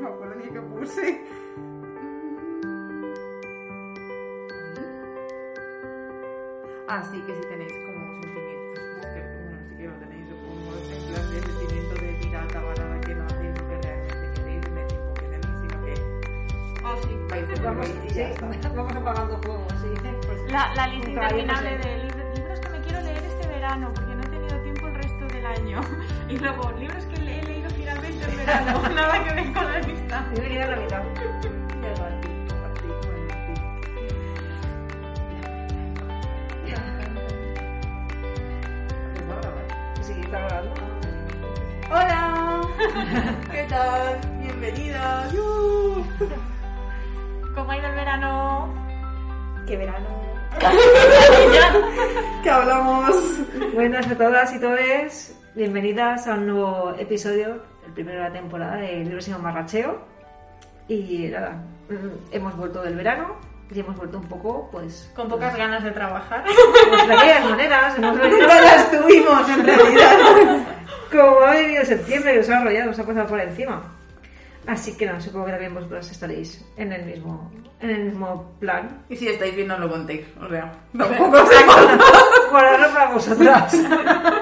No me acuerdo ni qué puse. Así que si tenéis como sentimientos, pues que, bueno, sí que lo tenéis, supongo, en plan de sentimiento de pirata barata que no hacéis lo que realmente queréis, en el tiempo que tenéis, sino que Oh, sí. vais Vamos, y sí, está. vamos apagando fuego, sí. Pues, La, la lista interminable sé. de libros, libros que me quiero leer este verano porque no he tenido tiempo el resto del año. Y luego, libros verano. Nada que ver con la lista. yo me quedé la mitad. Hola, ¿qué tal? Bienvenidas. ¡Yu! ¿Cómo ha ido el verano? ¡Qué verano! ¿Qué hablamos? Buenas a todas y todos. Bienvenidas a un nuevo episodio, el primero de la temporada de Libros sin Amarracheo. Y nada, mm, hemos vuelto del verano y hemos vuelto un poco, pues, Con pocas ganas de trabajar. pues de aquellas maneras. Hemos venido las tuvimos, en realidad. como ha venido septiembre y os ha arrollado, os ha pasado por encima. Así que no, supongo que también vosotros estaréis en el mismo, en el mismo plan. Y si estáis bien, no lo contéis. O sea, tampoco sé Guardarlo para vosotras.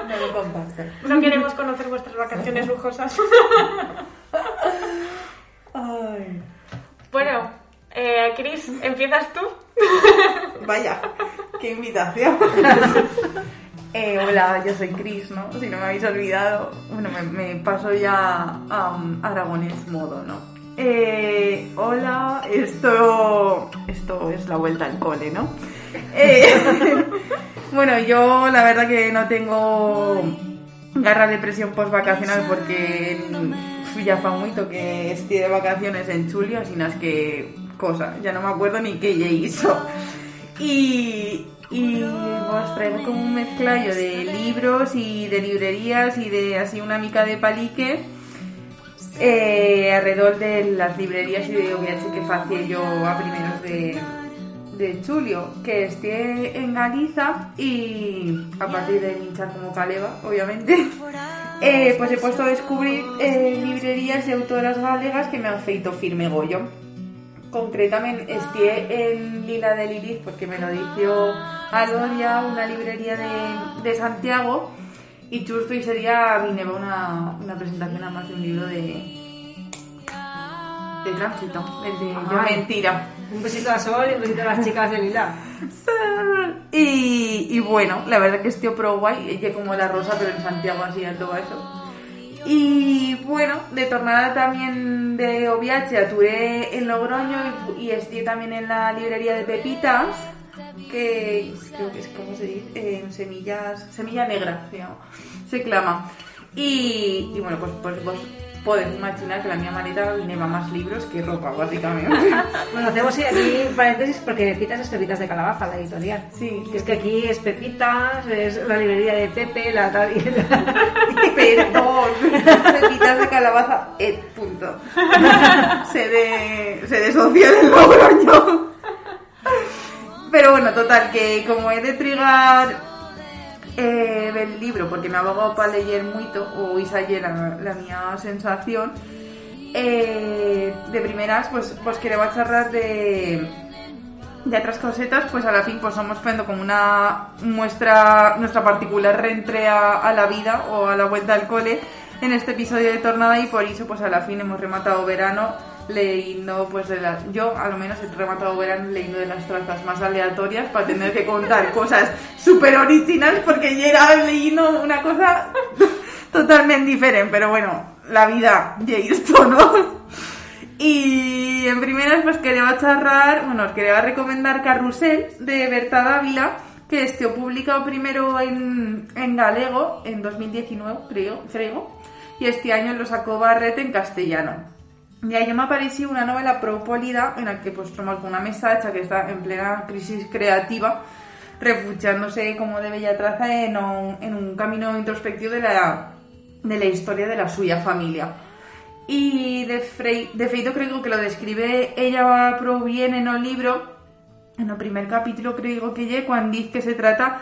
No lo compartáis. No queremos conocer vuestras vacaciones lujosas. Ay, Bueno, eh, Cris, ¿empiezas tú? vaya, qué invitación. Eh, hola, yo soy Cris, ¿no? Si no me habéis olvidado, bueno, me, me paso ya a um, aragonés modo, ¿no? Eh, hola, esto, esto es la vuelta al cole, ¿no? Eh, bueno, yo la verdad que no tengo garra de presión post vacacional porque ya fa mucho que estoy de vacaciones en Chulio, así no es que cosa, ya no me acuerdo ni qué ya hizo. Y, y os traigo como un mezclallo de libros y de librerías y de así una mica de palique eh, alrededor de las librerías y de OVH que hacía yo a primeros de, de Julio, que esté en Galiza y a partir de hinchar como caleva, obviamente, eh, pues he puesto a descubrir eh, librerías y autoras galegas que me han feito firme gollo. Concretamente, estoy en Lila de Lilith porque me lo dijo Aloria, una librería de, de Santiago, y justo y sería vine una, una presentación además de un libro de, de tránsito, el de Yo. Mentira. Un besito a Sol y un besito a las chicas de Lila. Y, y bueno, la verdad que estoy pro guay, ella como la rosa, pero en Santiago así todo eso. Y bueno, de tornada también de OVH aturé en Logroño y, y estoy también en la librería de Pepitas, que creo que es como se dice, en semillas, semilla negra se llama, se clama. Y, y bueno, pues, pues vos podéis imaginar que la mía maleta viene más libros que ropa, básicamente. Bueno, hacemos aquí paréntesis porque Pepitas es Pepitas de Calabaza, la editorial. Sí, Que es que aquí es Pepitas, es la librería de Pepe, la tal y la... Perdón, pepitas de calabaza, eh, punto. Se de, se desoció del Logroño. Pero bueno, total, que como he de trigar eh, el libro, porque me ha abogado para leer mucho, o esa es la, la mía sensación, eh, de primeras, pues, pues quería charlar de, de otras cosetas, pues a la fin pues somos poniendo como una muestra, nuestra particular reentré a, a la vida o a la vuelta al cole en este episodio de Tornada y por eso pues a la fin hemos rematado verano leyendo pues de las, yo a lo menos he rematado verano leyendo de las trazas más aleatorias para tener que contar cosas súper originales porque ya era leyendo una cosa totalmente diferente, pero bueno, la vida ya esto, ¿no? Y en primeras pues quería charlar, bueno, os quería recomendar Carrusel de Berta Dávila, que este publicado primero en, en galego en 2019, creo, creo. y este año lo sacó Barret en castellano. Y ahí me apareció una novela propólida en la que pues troma una mesacha que está en plena crisis creativa refugiándose como de bella traza en un, en un camino introspectivo de la, de la historia de la suya familia. Y de, feito creo que lo describe ella proviene en el libro, en el primer capítulo creo que lle, cuando dice que se trata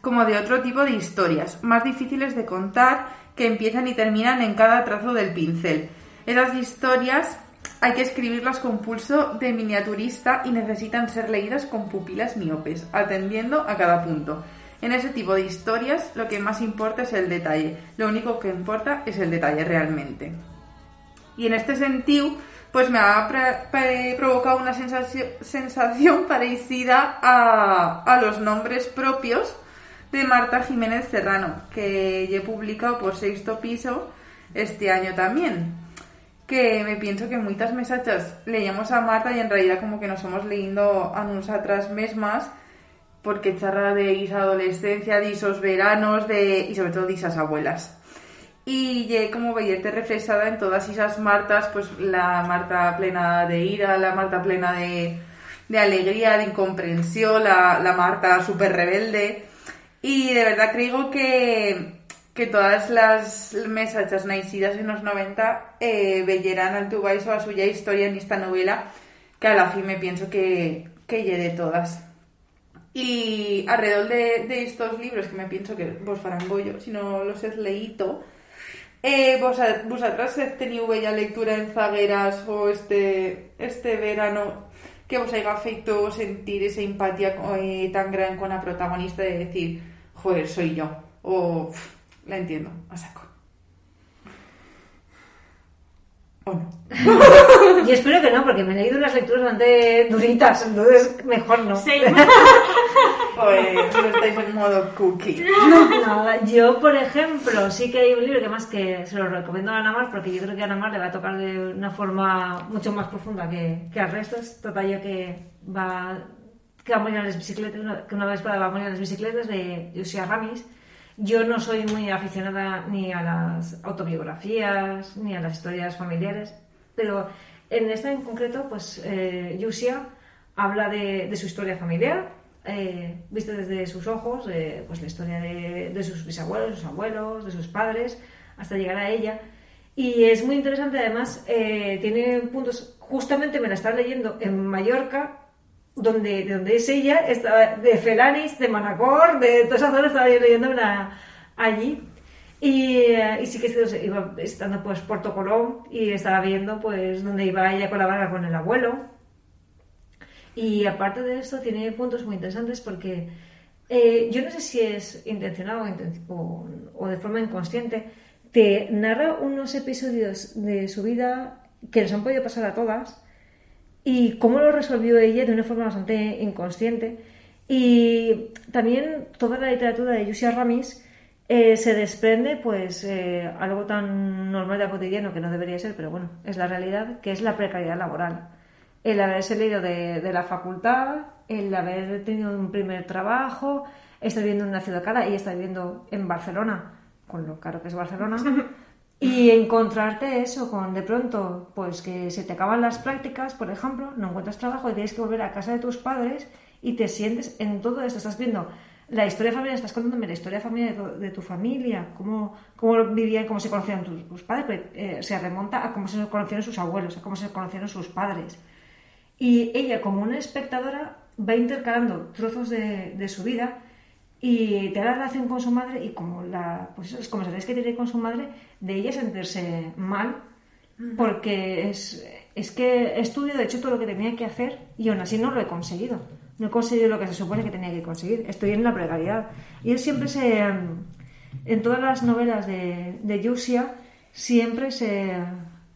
como de otro tipo de historias, más difíciles de contar, que empiezan y terminan en cada trazo del pincel. Esas historias hay que escribirlas con pulso de miniaturista y necesitan ser leídas con pupilas miopes, atendiendo a cada punto. En ese tipo de historias lo que más importa es el detalle, lo único que importa es el detalle realmente. Y en este sentido, pues me ha provocado una sensación, parecida a, a, los nombres propios de Marta Jiménez Serrano, que he publicado por sexto piso este año también. Que me pienso que muchas mesachas leíamos a Marta y en realidad como que nos somos leyendo a nosotras mismas porque charla de esa adolescencia, de esos veranos de, y sobre todo de esas abuelas. Y ye como veíerte reflejada en todas esas Martas, pues la Marta plena de ira, la Marta plena de, de alegría, de incomprensión, la, la Marta súper rebelde. Y de verdad creo que, que todas las mesachas nacidas en los 90 eh, velleran al tu a suya historia en esta novela, que a la fin me pienso que, que de todas. Y alrededor de, de, estos libros, que me pienso que vos farán bollo, si no los he leído, eh, vos, vosotras he tenido bella lectura en zagueras o este, este verano que vos haya feito sentir esa empatía eh, tan gran con la protagonista de decir, joder, soy yo, o la entiendo, a saco. ¿O no? Yo espero que no, porque me he leído unas lecturas bastante duritas, entonces mejor no. Sí. Pues no estáis en modo cookie. Nada, yo, por ejemplo, sí que hay un libro que más que se lo recomiendo a Ana Mar, porque yo creo que a Ana Mar le va a tocar de una forma mucho más profunda que, que al resto. Es total yo que va que va a morir en las bicicletas, una- que una vez va a morir en las bicicletas de Josia Ramis. Yo no soy muy aficionada ni a las autobiografías ni a las historias familiares, pero en esta en concreto, pues eh, Yusia habla de, su historia familiar, eh, vista desde sus ojos, eh, pues la historia de, sus bisabuelos, sus abuelos, de sus padres, hasta llegar a ella. Y es muy interesante, además, eh, tiene puntos, justamente me la estaba leyendo en Mallorca, donde, de donde es ella, estaba de Felanis, de Manacor, de toda esa zona, estaba yo leyendo allí. Y, eh, y sí que iba estando pues Puerto Colón y estaba viendo pues donde iba ella a colaborar con el abuelo. Y aparte de esto tiene puntos muy interesantes porque eh, yo no sé si es intencionado o, inten- o- o de forma inconsciente, te narra unos episodios de su vida que nos han podido pasar a todas y cómo lo resolvió ella de una forma bastante inconsciente. Y también toda la literatura de Yusia Ramis eh, se desprende, pues, eh, algo tan normal y cotidiano que no debería ser, pero bueno, es la realidad, que es la precariedad laboral. El haberse leído de, de la facultad, el haber tenido un primer trabajo, estar viviendo en una ciudad cara y estar viviendo en Barcelona, con lo caro que es Barcelona, y encontrarte eso con de pronto, pues que se te acaban las prácticas, por ejemplo, no encuentras trabajo y tienes que volver a casa de tus padres y te sientes en todo esto, estás viendo la historia familiar, estás contándome la historia familiar de tu, de tu familia, cómo, cómo vivían, cómo se conocían tus, tus padres, pues, eh, se remonta a cómo se conocieron sus abuelos, a cómo se conocieron sus padres. Y ella, como una espectadora, va intercalando trozos de, de su vida y te da la relación con su madre y como la, pues esas conversaciones que tiene con su madre, de ella sentirse mal, porque es, es que he estudiado, he hecho todo lo que tenía que hacer y aún así no lo he conseguido. No he conseguido lo que se supone que tenía que conseguir. Estoy en la precariedad. Y él siempre se... En todas las novelas de, de Yusia, siempre se,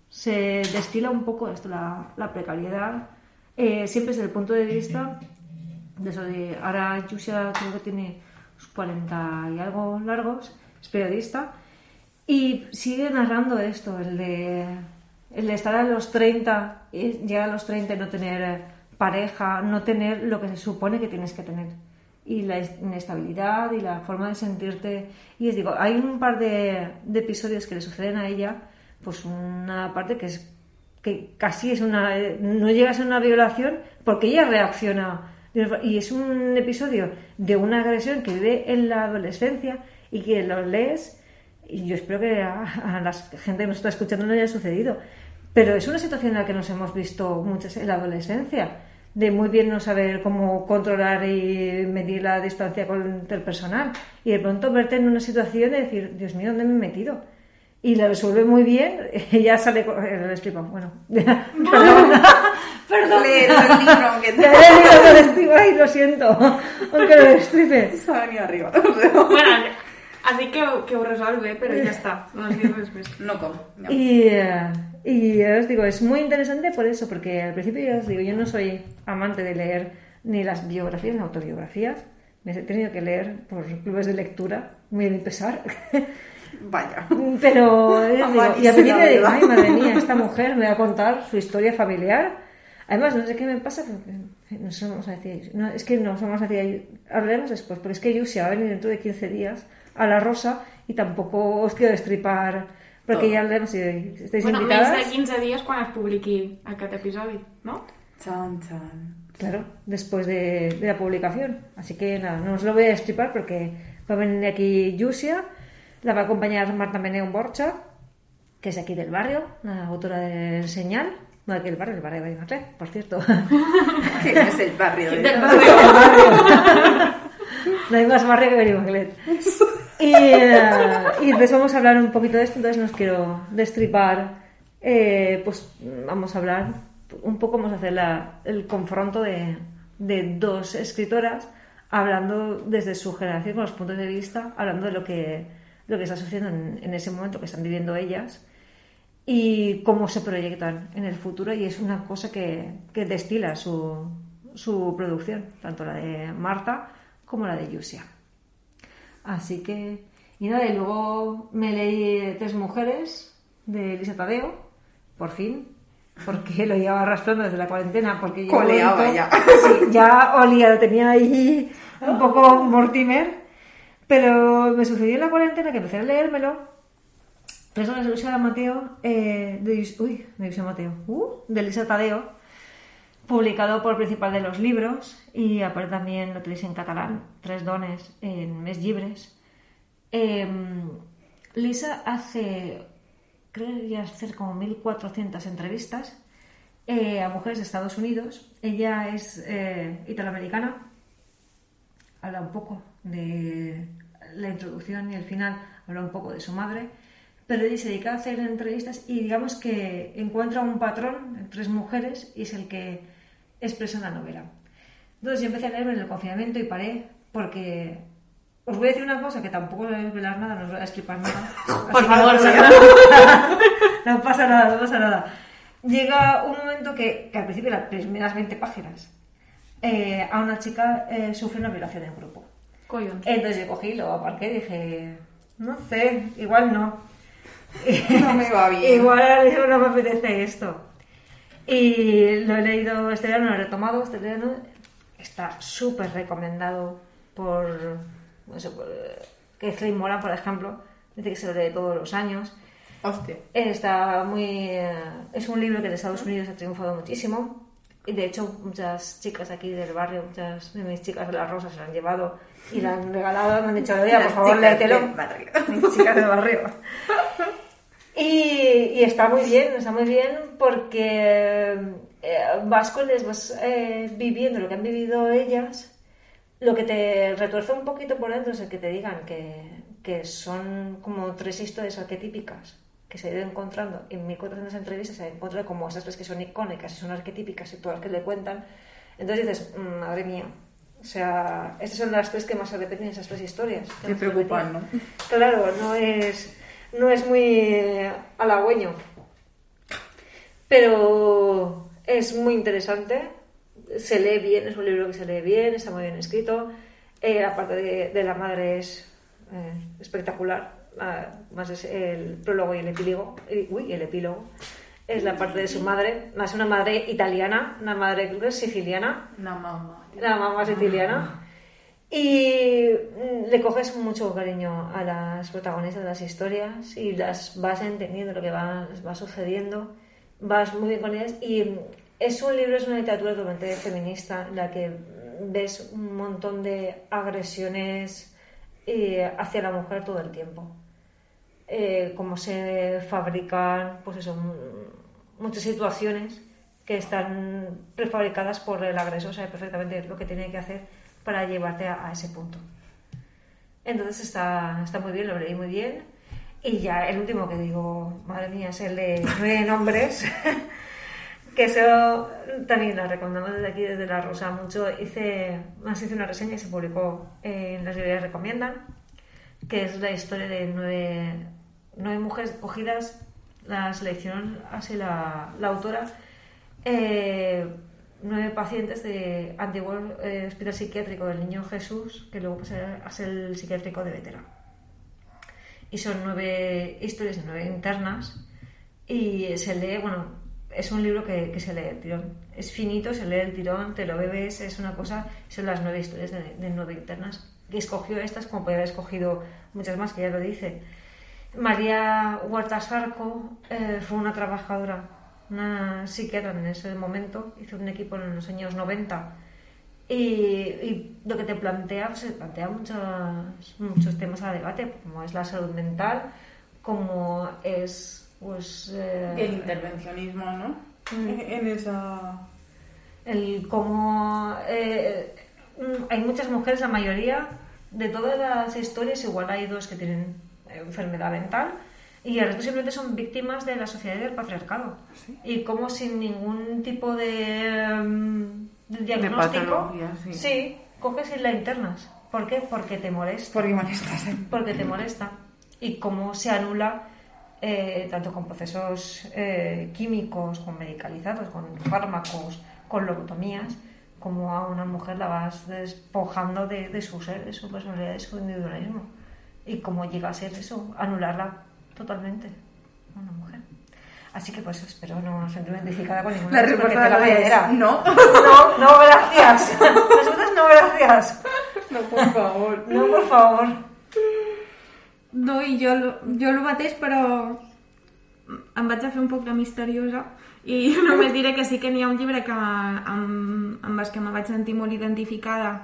se destila un poco esto, la, la precariedad, eh, siempre desde el punto de vista de eso de... Ahora Yusia creo que tiene unos 40 y algo largos, es periodista, y sigue narrando esto, el de, el de estar a los 30, y llegar a los 30 y no tener pareja, no tener lo que se supone que tienes que tener. y la inestabilidad y la forma de sentirte. Y os digo, hay un par de, episodios que le suceden a ella, pues una parte que es que casi es una no llega a ser una violación porque ella reacciona y es un episodio de una agresión que vive en la adolescencia y que lo lees y yo espero que a, a la gente que nos está escuchando no haya sucedido pero es una situación en la que nos hemos visto muchas en la adolescencia de muy bien no saber cómo controlar y medir la distancia con el personal y de pronto verte en una situación de decir, Dios mío, ¿dónde me he metido? Y la resuelve muy bien, ella sale con... eh, Le explico, bueno, perdón, perdón. Leer el libro, aunque Ya he leído lo lo siento, aunque lo destripe. se ha venido arriba. Bueno, así que, que ho resolve, però ja està. No no com. No. Y, eh, y eh, os digo, es muy interesante por eso, porque al principio ya os digo, yo no soy amante de leer ni las biografías ni autobiografías. Me he tenido que leer por clubes de lectura, muy a mi pesar. Vaya. Pero eh, digo, y a mí me digo, ay madre mía, esta mujer me va a contar su historia familiar. Además, no sé qué me pasa, porque no somos a decir, no, es que no somos a decir, hablaremos después, porque es que Yusia va a venir dentro de 15 días a La Rosa y tampoco os quiero destripar, porque Todo. ya hablaremos y estáis Bueno, invitadas. menys de 15 dies quan es publiqui aquest episodi, no? Chan, chan. Claro, después de, de la publicación. Así que nada, no os lo voy a destripar porque va a venir aquí Yusia, la va a acompañar Marta Meneo Borcha, que es aquí del barrio, la autora de Señal. No aquí del barrio, el barrio de Madrid, por cierto. No es el barrio de... Del No hay más barrio que Benimaclet. Y, eh, y entonces vamos a hablar un poquito de esto, entonces no os quiero destripar. eh, pues vamos a hablar un poco, vamos a hacer la- el confronto de, de dos escritoras hablando desde su generación, con los puntos de vista, hablando de lo que, lo que está sucediendo en, en ese momento que están viviendo ellas y cómo se proyectan en el futuro y es una cosa que, que destila su, su producción, tanto la de Marta como la de Yusia. Así que, y nada, y luego me leí Tres Mujeres de Elisa Tadeo, por fin, porque lo llevaba arrastrando desde la cuarentena, porque yo Coleaba ya. Sí, ya olía, lo tenía ahí un poco Mortimer, pero me sucedió en la cuarentena que empecé a leérmelo Tres dones de Luisa Mateo, eh, de, uy, de Luisa Mateo, uh, de Elisa Tadeo, publicado por Principal de los Libros y aparte también lo tenéis en catalán, Tres dones en Mes Llibres. Eh, Lisa hace, creo que hacer como 1400 entrevistas eh, a mujeres de Estados Unidos. Ella es eh, italoamericana, habla un poco de la introducción y el final, habla un poco de su madre, pero ella se dedica a hacer entrevistas y digamos que encuentra un patrón en tres mujeres y es el que expresa en la novela. Entonces yo empecé a leerme en el confinamiento y paré porque os voy a decir una cosa que tampoco voy a desvelar nada, no os voy a explicar nada. Por favor, no pasa nada. No pasa nada, no pasa nada. Llega un momento que, que al principio, las primeras 20 páginas, eh, a una chica eh, sufre una violación en grupo. Entonces yo cogí, lo aparqué y dije, no sé, igual no. No me va bien. igual no me apetece esto. Y lo he leído este verano, lo he retomado este verano. Está súper recomendado por, no sé, por eh, Kathleen Moran, por ejemplo. Dice que se lo lee todos los años. Hostia. Está muy. eh, es un libro que en Estados Unidos ha triunfado muchísimo. Y de hecho, muchas chicas aquí del barrio, muchas de mis chicas de la Rosa se han llevado y lo han regalado. Me han dicho, oye, por Las favor, léetelo. Mis chicas del barrio. Y, y está muy bien, está muy bien porque eh, vas con ellas, vas eh, viviendo lo que han vivido ellas. Lo que te retuerce un poquito por dentro es el que te digan que, que son como tres historias arquetípicas que se ha ido encontrando en 1400 entrevistas, se ha encontrado como esas tres que son icónicas y son arquetípicas y todas las que le cuentan. Entonces dices, "Mm, madre mía, o sea, estas son las tres que más se repiten, esas tres historias. que Te más se preocupan, repetían. ¿no? Claro, no es, no es muy halagüeño. Pero es muy interesante. Se lee bien, es un libro que se lee bien, está muy bien escrito. Eh, la parte de, de la madre es eh, espectacular. Más es el prólogo y el epílogo. Uy, el epílogo. Es la parte de su madre. Es una madre italiana, una madre creo que es siciliana Una mamá. la mamá siciliana. Y mm, le coges mucho cariño a las protagonistas de las historias y las vas entendiendo lo que va, va sucediendo, vas muy bien con ellas y mm, es un libro, es una literatura totalmente feminista en la que ves un montón de agresiones eh, hacia la mujer todo el tiempo. Eh, cómo se fabrican, pues eso, muchas situaciones que están prefabricadas por el agresor, sabe perfectamente lo que tiene que hacer para llevarte a, ese punto. Entonces está, está muy bien, lo leí muy bien. Y ya el último que digo, madre mía, es el de nueve nombres. que eso también lo recomendamos desde aquí, desde La Rosa, mucho. Hice, más hice una reseña y se publicó en Las librerías Recomiendan, que es la historia de nueve, nueve mujeres cogidas, la selección así la, la autora, eh, nueve pacientes de antiguo eh, hospital psiquiátrico del Niño Jesús, que luego pasará a ser el psiquiátrico de Vetera. Y son nueve historias nueve internas y se lee, bueno, es un libro que, que se lee el tirón. Es finito, se lee el tirón, te lo bebes, es una cosa, son las nueve historias de, de nueve internas. Que escogió estas, como podría haber escogido muchas más, que ya lo dice. María Huertas Farco eh, fue una trabajadora una psiquiatra en ese momento, hizo un equipo en los años 90 y, y lo que te plantea, pues, se plantea muchos, muchos temas a debate, como es la salud mental, como es pues eh, El intervencionismo, ¿no? Mm. En esa... el cómo eh, hay muchas mujeres, la mayoría de todas las historias, igual hay dos que tienen enfermedad mental y el resto simplemente son víctimas de la sociedad y del patriarcado. Y como sin ningún tipo de, mm, de diagnóstico, patología, sí. coges y la internas. ¿Por qué? Porque te molesta. Porque molestas. Porque te molesta. Y cómo se anula eh, tanto con procesos eh, químicos, con medicalizados, con fármacos, con lobotomías, como a una mujer la vas despojando de, de su ser, de su personalidad, de su individualismo. Y cómo llega a ser eso, anularla totalmente una mujer. Así que pues espero no sentirme identificada con ninguna La respuesta la es validera. no. No, no, gracias. Nosotros no, gracias. No, por favor. No, por favor. No, i jo, el- jo el mateix, però em vaig a fer un poc de misteriosa i només diré que sí que n'hi ha un llibre que amb, amb els que me vaig sentir molt identificada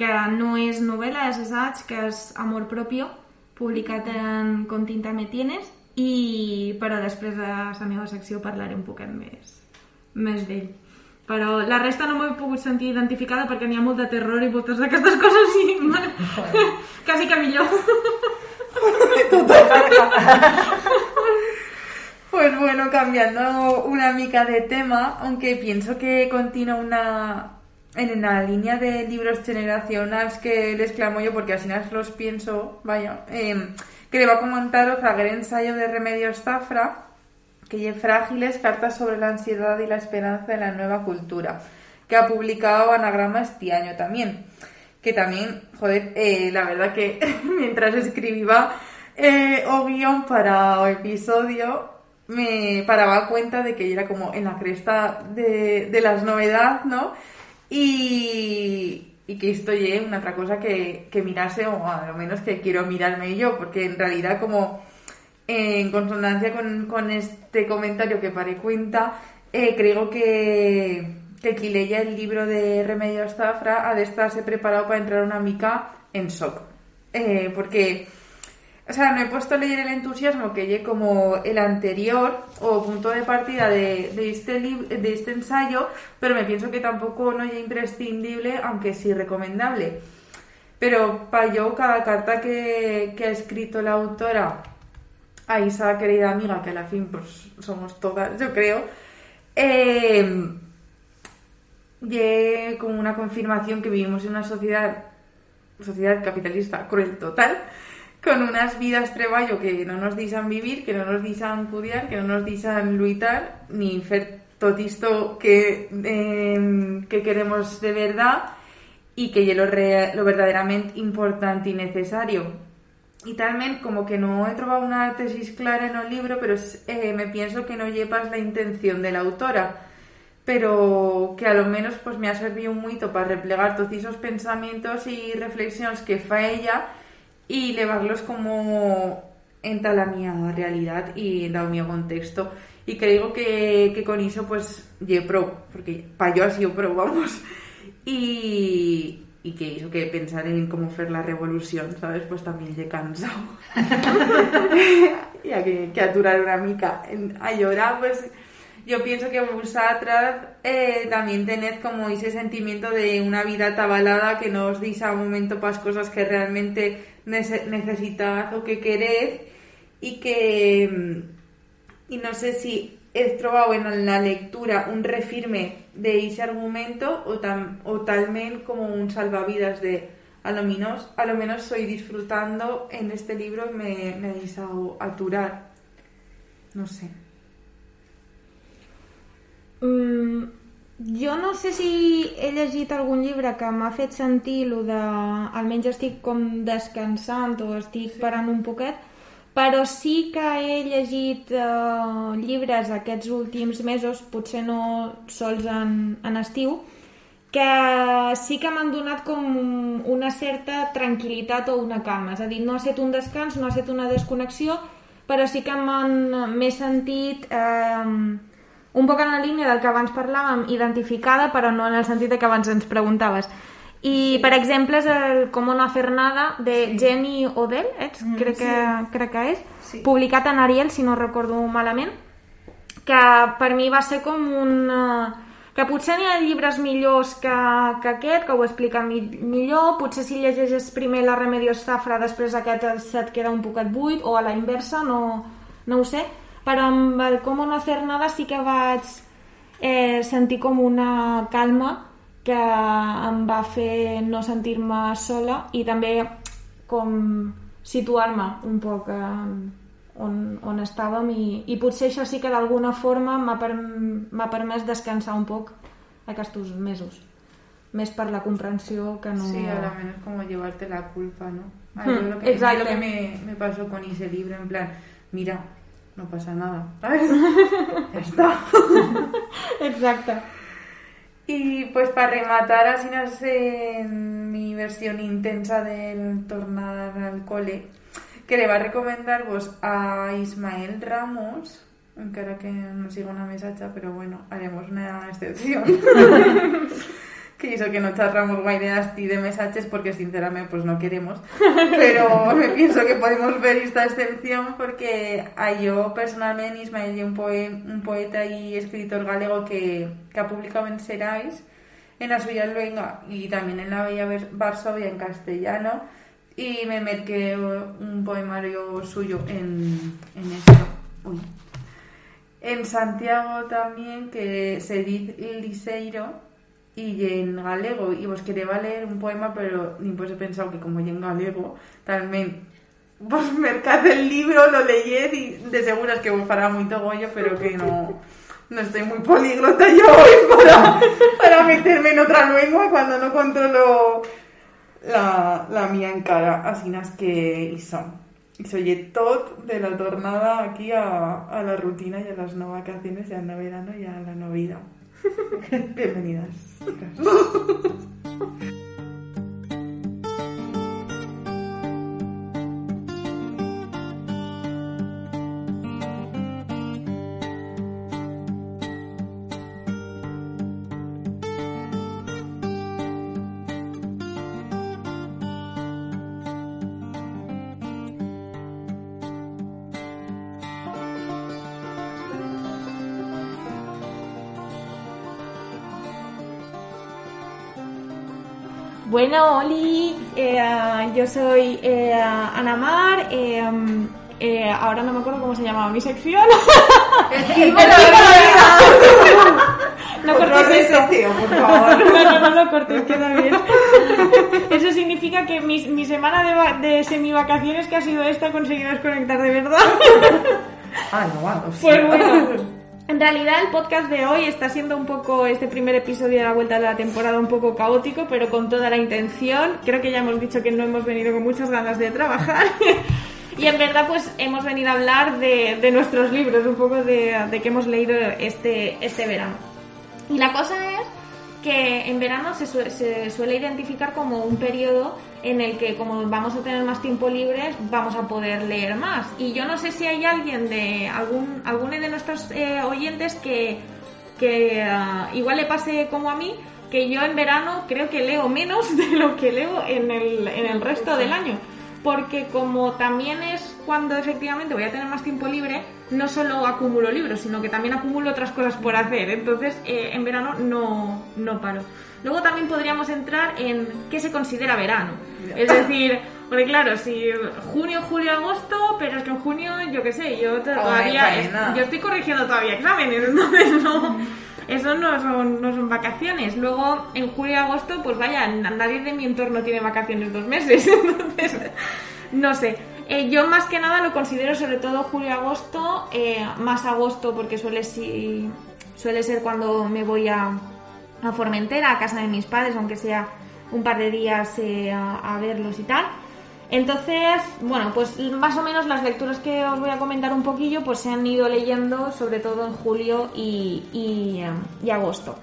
que no és novel·la, és assaig, que és Amor Propio, publicat en Con tinta me tienes, i, però després a la meva secció parlaré un poquet més, més d'ell. Però la resta no m'he pogut sentir identificada perquè n'hi ha molt de terror i moltes d'aquestes coses i quasi que millor. Pues bueno, cambiando una mica de tema, aunque pienso que continúa una en la línea de libros generacionales que les clamo yo, porque final los pienso, vaya, eh, que le va a comentaros el gran ensayo de Remedios Zafra, que lleva frágiles cartas sobre la ansiedad y la esperanza en la nueva cultura, que ha publicado Anagrama este año también. Que también, joder, eh, la verdad que mientras escribía eh, o guion para o episodio, me paraba cuenta de que era como en la cresta de, de las novedades, ¿no? Y, que esto es una otra cosa que, que mirase, o a lo menos que quiero mirarme yo, porque en realidad como en consonancia con, con este comentario que paré cuenta, eh, creo que, que qui leia el libro de Remedios Zafra ha de estarse preparado para entrar una mica en shock. Eh, porque, o sea, no he puesto a leer el entusiasmo que llegue como el anterior o punto de partida de, de, este, de este ensayo, pero me pienso que tampoco no es imprescindible, aunque sí recomendable. Pero para yo, cada carta que, que ha escrito la autora a esa querida amiga, que a la fin pues somos todas, yo creo, eh, y como una confirmación que vivimos en una sociedad, sociedad capitalista cruel total, con unas vidas treballo que no nos disan vivir, que no nos disan cuidar, que no nos disan luitar, ni fer tot esto que, eh, que queremos de verdad y que es lo, lo verdaderamente importante y necesario. Y también como que no he trovado una tesis clara en el libro, pero eh, me pienso que no llevas la intención de la autora. pero que a lo menos pues me ha servido mucho para replegar todos esos pensamientos y reflexiones que fa ella y llevarlos como en tal la mía realidad y el mi contexto y creo que, que con eso pues ye pro porque para yo ha sido pro vamos y, y que hizo que pensar en cómo hacer la revolución, ¿sabes? Pues también he cansado. y a que, que aturar una mica a llorar, pues yo pienso que vosotras eh, también tened como ese sentimiento de una vida tabalada que no os deis a momento para las cosas que realmente nece- necesitas o que queréis y que mm, y no sé si he trobado en la lectura un refirme de ese argumento o, tam, o talmente como un salvavidas de a lo menos, a lo menos estoy disfrutando en este libro y me, me dejado aturar. No sé. Mm, jo no sé si he llegit algun llibre que m'ha fet sentir lo de... almenys estic com descansant o estic sí. parant un poquet, però sí que he llegit eh, llibres aquests últims mesos, potser no sols en, en estiu, que sí que m'han donat com una certa tranquil·litat o una calma. És a dir, no ha estat un descans, no ha estat una desconnexió, però sí que m'he sentit eh, un poc en la línia del que abans parlàvem, identificada, però no en el sentit que abans ens preguntaves. I, sí. per exemple, és el Como no hacer nada, de sí. Jenny Odell, ets? Mm, crec, que, crec que és, sí. publicat en Ariel, si no recordo malament, que per mi va ser com un... eh, que potser n'hi ha llibres millors que, que aquest, que ho explica mi, millor, potser si llegeixes primer la Remedios Zafra, després aquest se't queda un poquet buit, o a la inversa, no, no ho sé, però amb el Com no hacer nada sí que vaig eh, sentir com una calma que em va fer no sentir-me sola i també com situar-me un poc eh, on, on estàvem i, i potser això sí que d'alguna forma m'ha per, permès descansar un poc aquests mesos més per la comprensió que no... Sí, a menos como llevarte la culpa, ¿no? A Hmm, mí lo que, exacto. lo que me, me pasó con ese libro, en plan, mira, no pasa nada, ¿sabes? ya está. Exacte. Y pues para rematar, así no sé, mi versión intensa del tornar al cole, que le va a recomendar vos a Ismael Ramos, encara que no sigo una mesacha, pero bueno, haremos una excepción. que hizo que no charramos gaire asti de mensajes porque sinceramente pues no queremos pero me pienso que podemos ver esta excepción porque a yo personalmente Ismael y un, poe- un poeta y escritor galego que, que ha publicado en Serais en la suya luenga y también en la Bella Varsovia en castellano y me merqué un poemario suyo en, en esto Uy. En Santiago también, que se dice Liseiro y en galego. Y vos quería leer un poema, pero ni pues he pensado que como en galego, también vos mercad el libro, lo leí y de seguras que vos fará muy togollo, pero que no, no estoy muy políglota yo hoy para, para meterme en otra lengua cuando no controlo la, la mía en cara. Así es que. Y se oye todo de la tornada aquí a, a la rutina y a las no vacaciones y al no verano y a la no. Bienvenidas. Bueno, Oli, eh, yo soy eh, Ana Mar. eh, eh, ahora no me acuerdo cómo se llamaba mi sección. El la. No Otro cortes eso. deseo, por favor. No, no, no lo cortes, queda bien. Eso significa que mi, mi semana de, de semivacaciones, que ha sido esta, he conseguido desconectar de verdad. Ah, no, vamos. Pues bueno, en realidad el podcast de hoy está siendo un poco, este primer episodio de la vuelta de la temporada, un poco caótico, pero con toda la intención. Creo que ya hemos dicho que no hemos venido con muchas ganas de trabajar. Y en verdad pues hemos venido a hablar de, nuestros libros, un poco de, de que hemos leído este, este verano. Y la cosa es que en verano se, se suele identificar como un periodo en el que como vamos a tener más tiempo libre vamos a poder leer más. Y yo no sé si hay alguien de algún alguno de nuestros eh, oyentes que que ah, igual le pase como a mí que yo en verano creo que leo menos de lo que leo en el, en el resto del año porque como también es cuando efectivamente voy a tener más tiempo libre, no solo acumulo libros, sino que también acumulo otras cosas por hacer. Entonces, eh, en verano no, no paro. Luego también podríamos entrar en qué se considera verano. Es decir, porque claro, si junio, julio, agosto, pero es que en junio, yo qué sé, yo todavía, yo estoy corrigiendo todavía exámenes, entonces no, eso no son, no son vacaciones. Luego, en julio y agosto, pues vaya, na- nadie de mi entorno tiene vacaciones dos meses. Entonces, no sé. Eh, yo más que nada lo considero sobre todo julio y agosto, eh, más agosto porque suele, suele ser cuando me voy a, a Formentera, a casa de mis padres, aunque sea un par de días eh, a, a verlos y tal. Entonces, bueno, pues más o menos las lecturas que os voy a comentar un poquillo, pues se han ido leyendo sobre todo en julio y, y, eh, y agosto.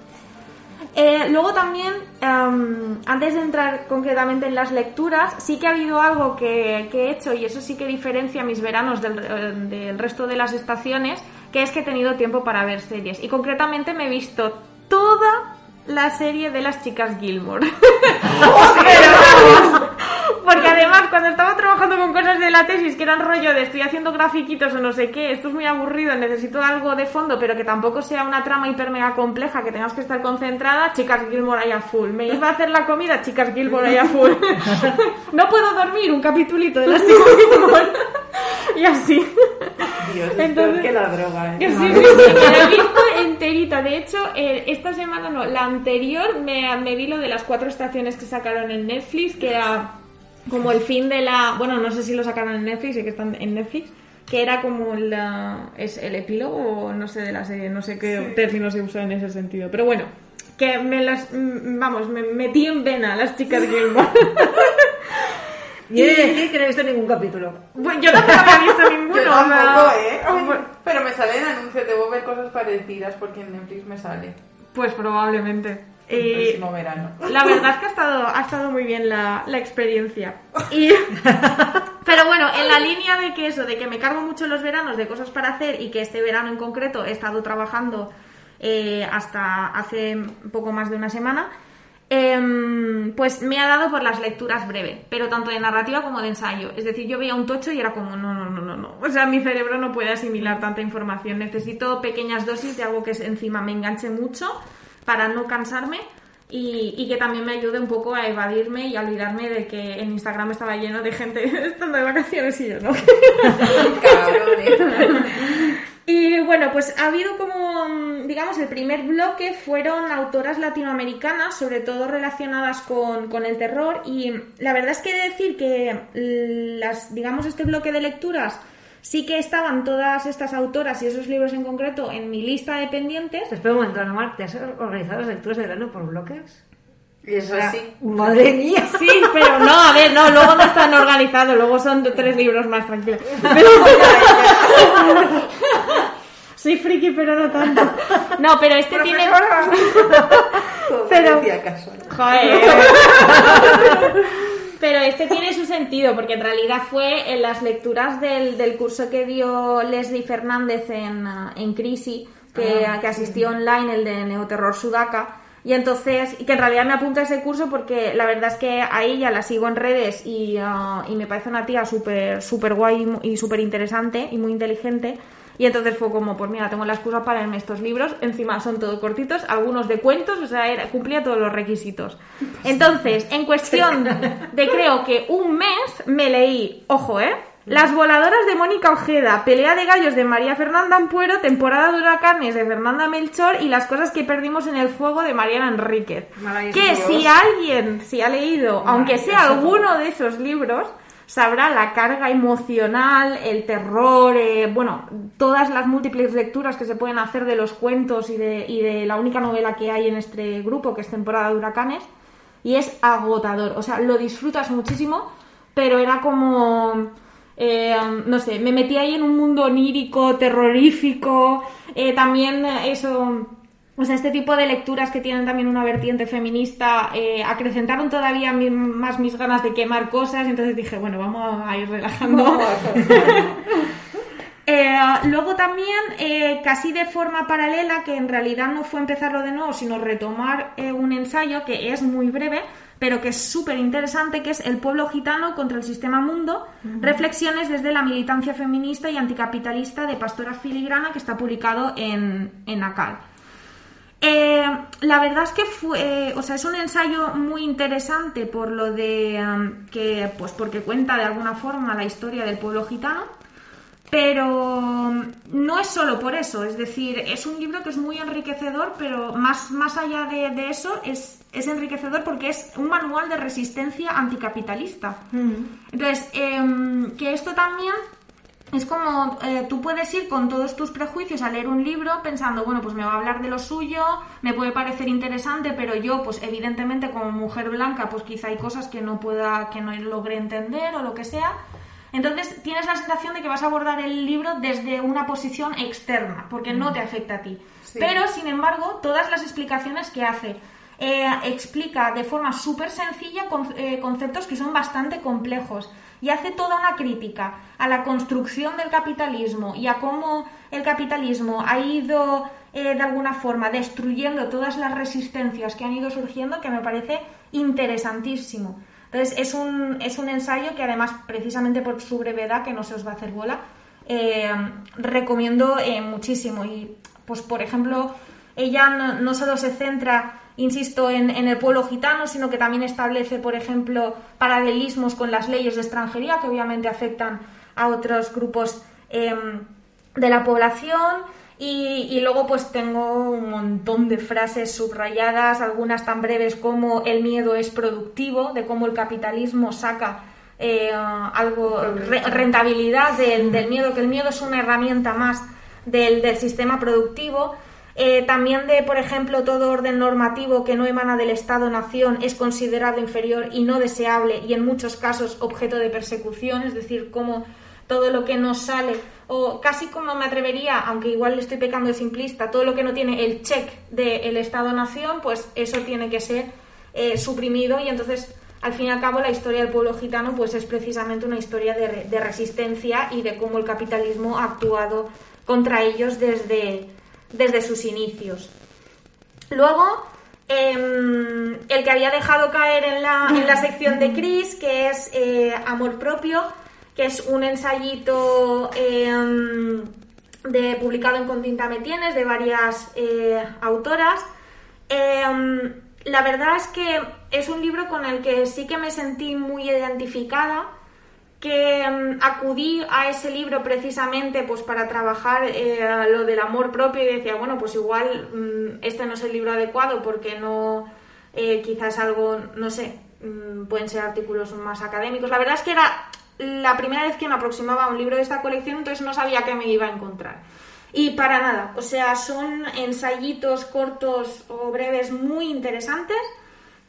Eh, luego también, em, antes de entrar concretamente en las lecturas, sí que ha habido algo que, que he hecho y eso sí que diferencia mis veranos del, eh, del resto de las estaciones, que es que he tenido tiempo para ver series. Y concretamente me he visto toda la serie de las chicas Gilmore. Porque además cuando estaba trabajando con cosas de la tesis que eran rollo de estoy haciendo grafiquitos o no sé qué, esto es muy aburrido, necesito algo de fondo, pero que tampoco sea una trama hiper mega compleja, que tengas que estar concentrada, chicas Gilmore ahí a full. Me iba a hacer la comida, chicas Gilmore ahí a full. no puedo dormir, un capitulito de las chicas Gilmore. y así. Dios, es Entonces- que la droga. ¿eh? Sí, sí, sí, me la he visto enterita. De hecho, eh, esta semana no, la anterior me, me vi lo de las cuatro estaciones que sacaron en Netflix, que era como el fin de la... Bueno, no sé si lo sacaron en Netflix, sé que están en Netflix, que era como la, es el epílogo no sé de la serie, no sé qué término se usa en ese sentido. Pero bueno, que me las... mm, Vamos, me metí en vena las chicas Gilmore. Y he de decir que no he visto ningún capítulo. Bueno, yo tampoco había visto ninguno. Yo tampoco, ¿eh? Ay, Pero me salen anuncios, debo ver cosas parecidas porque en Netflix me sale. Pues probablemente. El Eh, próximo verano. La verdad es que ha estado, ha estado muy bien la, la experiencia. Y, pero bueno, en la línea de que eso, de que me cargo mucho en los veranos de cosas para hacer y que este verano en concreto he estado trabajando eh, hasta hace poco más de una semana, em, pues me ha dado por las lecturas breves, pero tanto de narrativa como de ensayo. Es decir, yo veía un tocho y era como, no, no, no, no, no. O sea, mi cerebro no puede asimilar tanta información. Necesito pequeñas dosis de algo que encima me enganche mucho para no cansarme y, y que también me ayude un poco a evadirme y a olvidarme de que en Instagram estaba lleno de gente estando de vacaciones y yo no. Y bueno, pues ha habido como, digamos, el primer bloque fueron autoras latinoamericanas, sobre todo relacionadas con, con el terror. Y la verdad es que he de decir que las, digamos, este bloque de lecturas sí que estaban todas estas autoras y esos libros en concreto en mi lista de pendientes. Espera un momento, Ana Mar, ¿te has organizado las lecturas de verano por bloques? Eso O sea, sí. Madre mía. Sí, pero no, a ver, no, luego no están organizados, luego son de tres libros más tranquilos. Pero- Soy friki, pero no tanto. No, pero este tiene. Pero-. Joder. Pero este tiene su sentido, porque en realidad fue en las lecturas del, del curso que dio Leslie Fernández en, ah, en Crisi, que, que asistió online, el de Neoterror Sudaca. Y entonces, y que en realidad me apunta a ese curso porque la verdad es que a ella la sigo en redes y, ah, y me parece una tía súper súper guay y súper interesante y muy inteligente. Y entonces fue como, pues mira, tengo la excusa para leerme estos libros. Encima son todos cortitos, algunos de cuentos, o sea, era- cumplía todos los requisitos. Entonces, en cuestión de creo que un mes, me leí, ojo, ¿eh? Las voladoras de Mónica Ojeda, Pelea de gallos de María Fernanda Ampuero, Temporada de huracanes de Fernanda Melchor y Las cosas que perdimos en el fuego de Mariana Enríquez. Que si alguien se ha leído, aunque sea alguno de esos libros, sabrá la carga emocional, el terror, eh, bueno, todas las múltiples lecturas que se pueden hacer de los cuentos y de, y de la única novela que hay en este grupo, que es Temporada de Huracanes, y es agotador, o sea, lo disfrutas muchísimo, pero era como... eh, no sé, me metí ahí en un mundo onírico, terrorífico, eh, también eso o sea, este tipo de lecturas que tienen también una vertiente feminista eh, acrecentaron todavía mi- más mis ganas de quemar cosas. y Entonces dije, bueno, vamos a ir relajando. Eh, luego también, eh, casi de forma paralela, que en realidad no fue empezarlo de nuevo, sino retomar eh, un ensayo que es muy breve, pero que es súper interesante, que es El pueblo gitano contra el sistema mundo, reflexiones desde la militancia feminista y anticapitalista de Pastora Filigrana, que está publicado en, en ACAL. Eh, la verdad es que fue, eh, o sea, es un ensayo muy interesante por lo de um, que, pues porque cuenta de alguna forma la historia del pueblo gitano, pero no es solo por eso, es decir, es un libro que es muy enriquecedor, pero más, más allá de, de eso es, es enriquecedor porque es un manual de resistencia anticapitalista. Entonces, em, que esto también es como eh, tú puedes ir con todos tus prejuicios a leer un libro pensando, bueno, pues me va a hablar de lo suyo, me puede parecer interesante, pero yo, pues evidentemente como mujer blanca, pues quizá hay cosas que no pueda, que no logre entender o lo que sea. Entonces tienes la sensación de que vas a abordar el libro desde una posición externa, porque no te afecta a ti. Pero, sin embargo, todas las explicaciones que hace, eh, explica de forma súper sencilla eh, conceptos que son bastante complejos y hace toda una crítica a la construcción del capitalismo y a cómo el capitalismo ha ido eh, de alguna forma destruyendo todas las resistencias que han ido surgiendo que me parece interesantísimo. Entonces es un, es un ensayo que además precisamente por su brevedad que no se os va a hacer bola recomiendo muchísimo y pues por ejemplo ella no, no solo se centra insisto en, en el pueblo gitano sino que también establece por ejemplo paralelismos con las leyes de extranjería que obviamente afectan a otros grupos em, de la población y, y luego pues tengo un montón de frases subrayadas, algunas tan breves como el miedo es productivo, de cómo el capitalismo saca eh, algo, re- rentabilidad del, del miedo, que el miedo es una herramienta más del, del sistema productivo. Eh, también de, por ejemplo, todo orden normativo que no emana del Estado-nación es considerado inferior y no deseable y en muchos casos objeto de persecución, es decir, como todo lo que no sale, o casi como me atrevería, aunque igual le estoy pecando de simplista, todo lo que no tiene el check del Estado-nación, pues eso tiene que ser eh, suprimido y entonces, al fin y al cabo, la historia del pueblo gitano pues es precisamente una historia de, de resistencia y de cómo el capitalismo ha actuado contra ellos desde, desde sus inicios. Luego, em, el que había dejado caer en la, en la sección de Chris, que es eh, Amor Propio, que es un ensayito em, de, publicado en Con tinta me tienes de varias eh, autoras. Em, la verdad es que es un libro con el que sí que me sentí muy identificada que mm, acudí a ese libro precisamente pues para trabajar eh, lo del amor propio y decía bueno pues igual mm, este no es el libro adecuado porque no eh, quizás algo no sé mm, pueden ser artículos más académicos la verdad es que era la primera vez que me aproximaba a un libro de esta colección entonces no sabía qué me iba a encontrar. Y para nada o sea son ensayitos cortos o breves muy interesantes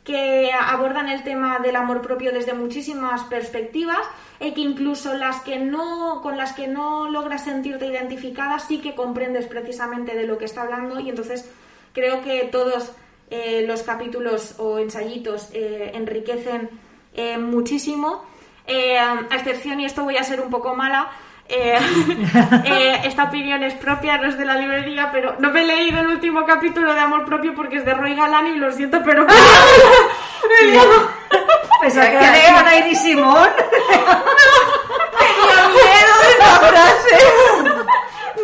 que abordan el tema del amor propio desde muchísimas perspectivas y que incluso las que no con las que no logras sentirte identificada sí que comprendes precisamente de lo que está hablando y entonces creo que todos eh, los capítulos o ensayitos eh, enriquecen eh, muchísimo. A excepción y esto voy a ser un poco mala eh, eh, esta opinión es propia, no es de la librería, pero no me he leído el último capítulo de Amor Propio porque es de Roy Galán y lo siento, pero... Pensaba que de Ana Iris Simón. Tenía miedo de esa frase.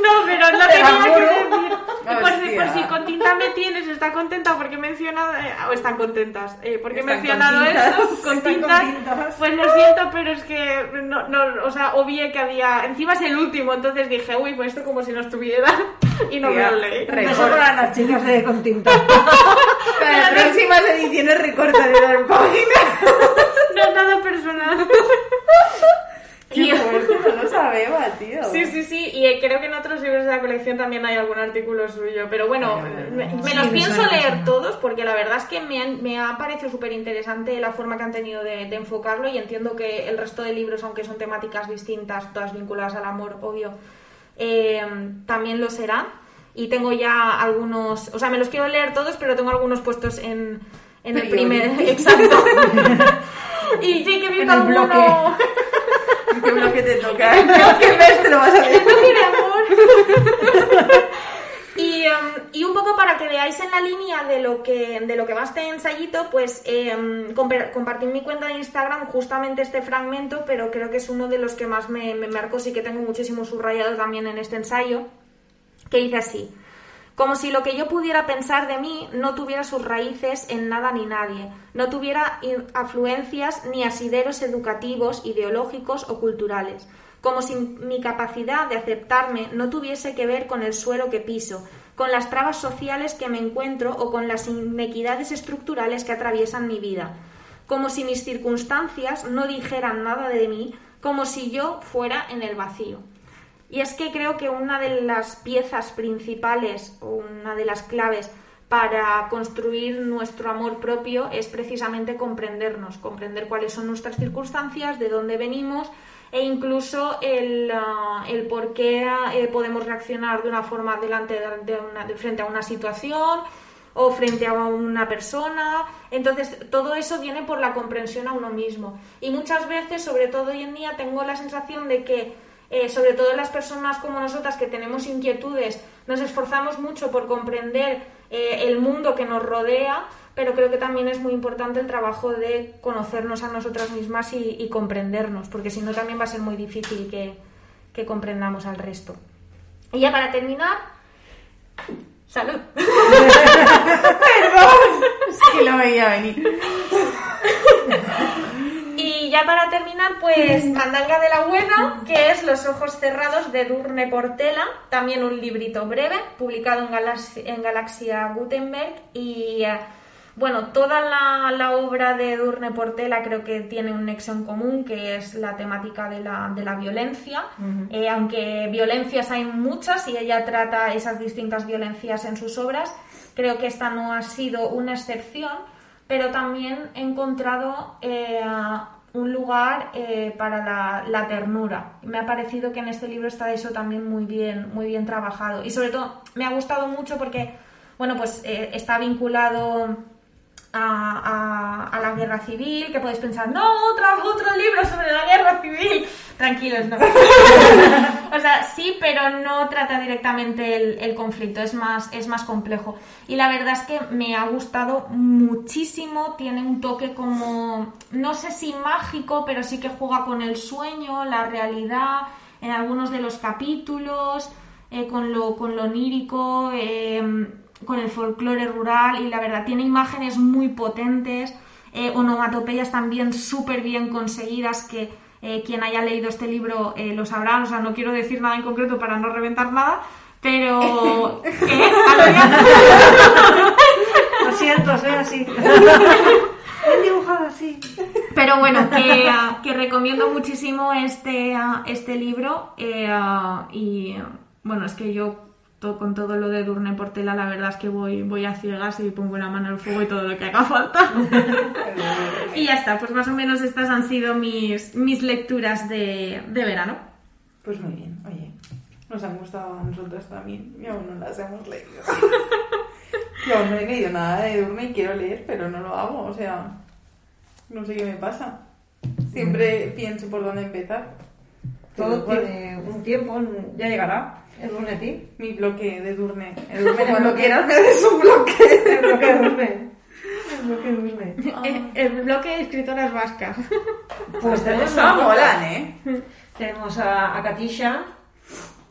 No, pero no Te la tenía que decir. Por si, por si con tinta me tienes, está contenta porque he mencionado. eh, o están contentas. eh, porque he mencionado con tintas. esto con tintas. Pues lo siento, pero es que. No, no, o sea, obvié que había. Encima es el último, entonces dije, uy, pues esto como si no estuviera. Y no me Tía, lo leí. para las chicas de con tinta. Para las próximas ediciones recortaré la página. No es nada personal. Y- Qué fuerte, no lo sabía, tío. Sí, sí, sí, y creo que en otros libros de la colección también hay algún artículo suyo, pero bueno, me, me Sí, los pienso leer todos porque la verdad es que me, han- me ha parecido súper interesante la forma que han tenido de, de enfocarlo y entiendo que el resto de libros, aunque son temáticas distintas, todas vinculadas al amor, obvio, eh, también lo serán. y tengo ya algunos, o sea, me los quiero leer todos, pero tengo algunos puestos en, en el primer, exacto. y sí que he visto En el alguno... bloque. ¿Qué bloque te toca? ¿Qué mes te lo vas a El leer? bloque de amor. Y, em, y un poco para que veáis en la línea de lo que, de lo que va este ensayito, pues em, compa- compartí en mi cuenta de Instagram justamente este fragmento, pero creo que es uno de los que más me, me marcó, sí que tengo muchísimo subrayado también en este ensayo, que dice así. Como si lo que yo pudiera pensar de mí no tuviera sus raíces en nada ni nadie, no tuviera afluencias ni asideros educativos, ideológicos o culturales. Como si mi capacidad de aceptarme no tuviese que ver con el suelo que piso, con las trabas sociales que me encuentro o con las inequidades estructurales que atraviesan mi vida. Como si mis circunstancias no dijeran nada de mí, como si yo fuera en el vacío. Y es que creo que una de las piezas principales una de las claves para construir nuestro amor propio es precisamente comprendernos, comprender cuáles son nuestras circunstancias, de dónde venimos e incluso el, ah, el por qué eh, podemos reaccionar de una forma delante de, una, frente a una situación o frente a una persona. Entonces, todo eso viene por la comprensión a uno mismo. Y muchas veces, sobre todo hoy en día, tengo la sensación de que, eh, sobre todo las personas como nosotras que tenemos inquietudes, nos esforzamos mucho por comprender eh, el mundo que nos rodea, pero creo que también es muy importante el trabajo de conocernos a nosotras mismas y, y comprendernos, porque si no también va a ser muy difícil que, que comprendamos al resto. Y ya para terminar, salud. Sí, lo veía venir. Y ya para terminar, pues Mandanga de la Buena, que es Los ojos cerrados de Durne Portela, también un librito breve, publicado en, Galax- en Galaxia Gutenberg. Y eh, bueno, toda la, la obra de Durne Portela creo que tiene un nexo en común, que es la temática de la, de la violencia. Eh, aunque violencias hay muchas y ella trata esas distintas violencias en sus obras, creo que esta no ha sido una excepción pero también he encontrado eh, un lugar eh, para la, ternura. Me ha parecido que en este libro está eso también muy bien, muy bien trabajado. Y sobre todo me ha gustado mucho porque, bueno, pues eh, está vinculado a, la guerra civil, que podéis pensar, no, otra, otro libro sobre la guerra civil. Tranquilos, no. o sea, sí, pero no trata directamente el, el conflicto, es más, es más complejo. Y la verdad es que me ha gustado muchísimo, tiene un toque como, no sé si mágico, pero sí que juega con el sueño, la realidad, en algunos de los capítulos, eh, con, lo, con lo onírico, eh, con el folclore rural, y la verdad tiene imágenes muy potentes, eh, onomatopeyas también súper bien conseguidas que eh, quien haya leído este libro eh, lo sabrá, o sea, no quiero decir nada en concreto para no reventar nada, pero... ¿eh? Lo siento, soy así. He dibujado así. Pero bueno, que, ah, que recomiendo muchísimo este, ah, este libro ah, y bueno, es que yo con todo lo de Durne Portela la verdad es que voy, voy a ciegas y pongo la mano al fuego y todo lo que haga falta. y ya está, pues más o menos estas han sido mis, mis lecturas de, de verano. Pues muy bien, oye. Nos han gustado a nosotras también y aún no las hemos leído. Yo aún no he leído nada de Durne y quiero leer, pero no lo hago, o sea, no sé qué me pasa. Siempre pienso por dónde empezar. Todo tiene un tiempo, ya llegará. Es Durne a ti. Mi bloque de Durne. El Durne cuando quieras me des un bloque. El bloque de Durne. El bloque de Durne. Eh, El bloque de escritoras vascas. Pues tenemos una molan, ¿eh? Tenemos a, a Katisha,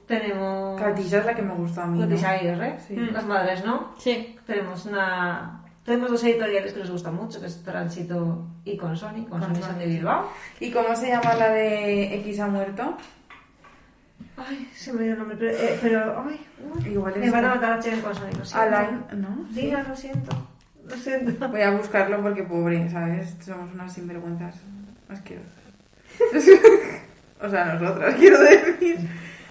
tenemos... Katisha es la que me gusta a mí. ¿no? Katisha Aguirre, Sí. las madres, ¿no? Sí. Tenemos una... Tenemos dos editoriales que nos gustan mucho, que es Tránsito y Consoni, Consoni son de Bilbao. ¿Y cómo se llama la de X ha muerto? Ay, se me dio el nombre, pero... eh, pero ay, uy, Igual me es van a matar a Chen Consoni, lo siento. Alain, ¿no? Diga, lo siento. Lo siento. Voy a buscarlo porque pobre, ¿sabes? Somos unas sinvergüenzas asquerosas. o sea, nosotras, quiero decir.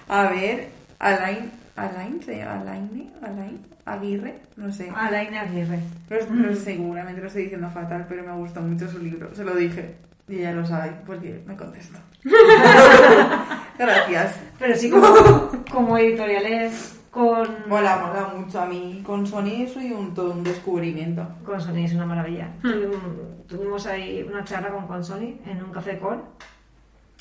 A ver, Alain, Alain, ¿se llama Alain? Alain, Aguirre, no sé. Alain Aguirre. Pero, pero seguramente lo estoy diciendo fatal, pero me gustó mucho su libro. Se lo dije. Y ella lo sabe porque me contestó. Gracias. Pero sí, como, como editoriales Con, Mola, mola mucho. A mí con Sony soy un, todo un descubrimiento. con Sony es una maravilla. Tuvimos, tuvimos ahí una charla con Consony en un café con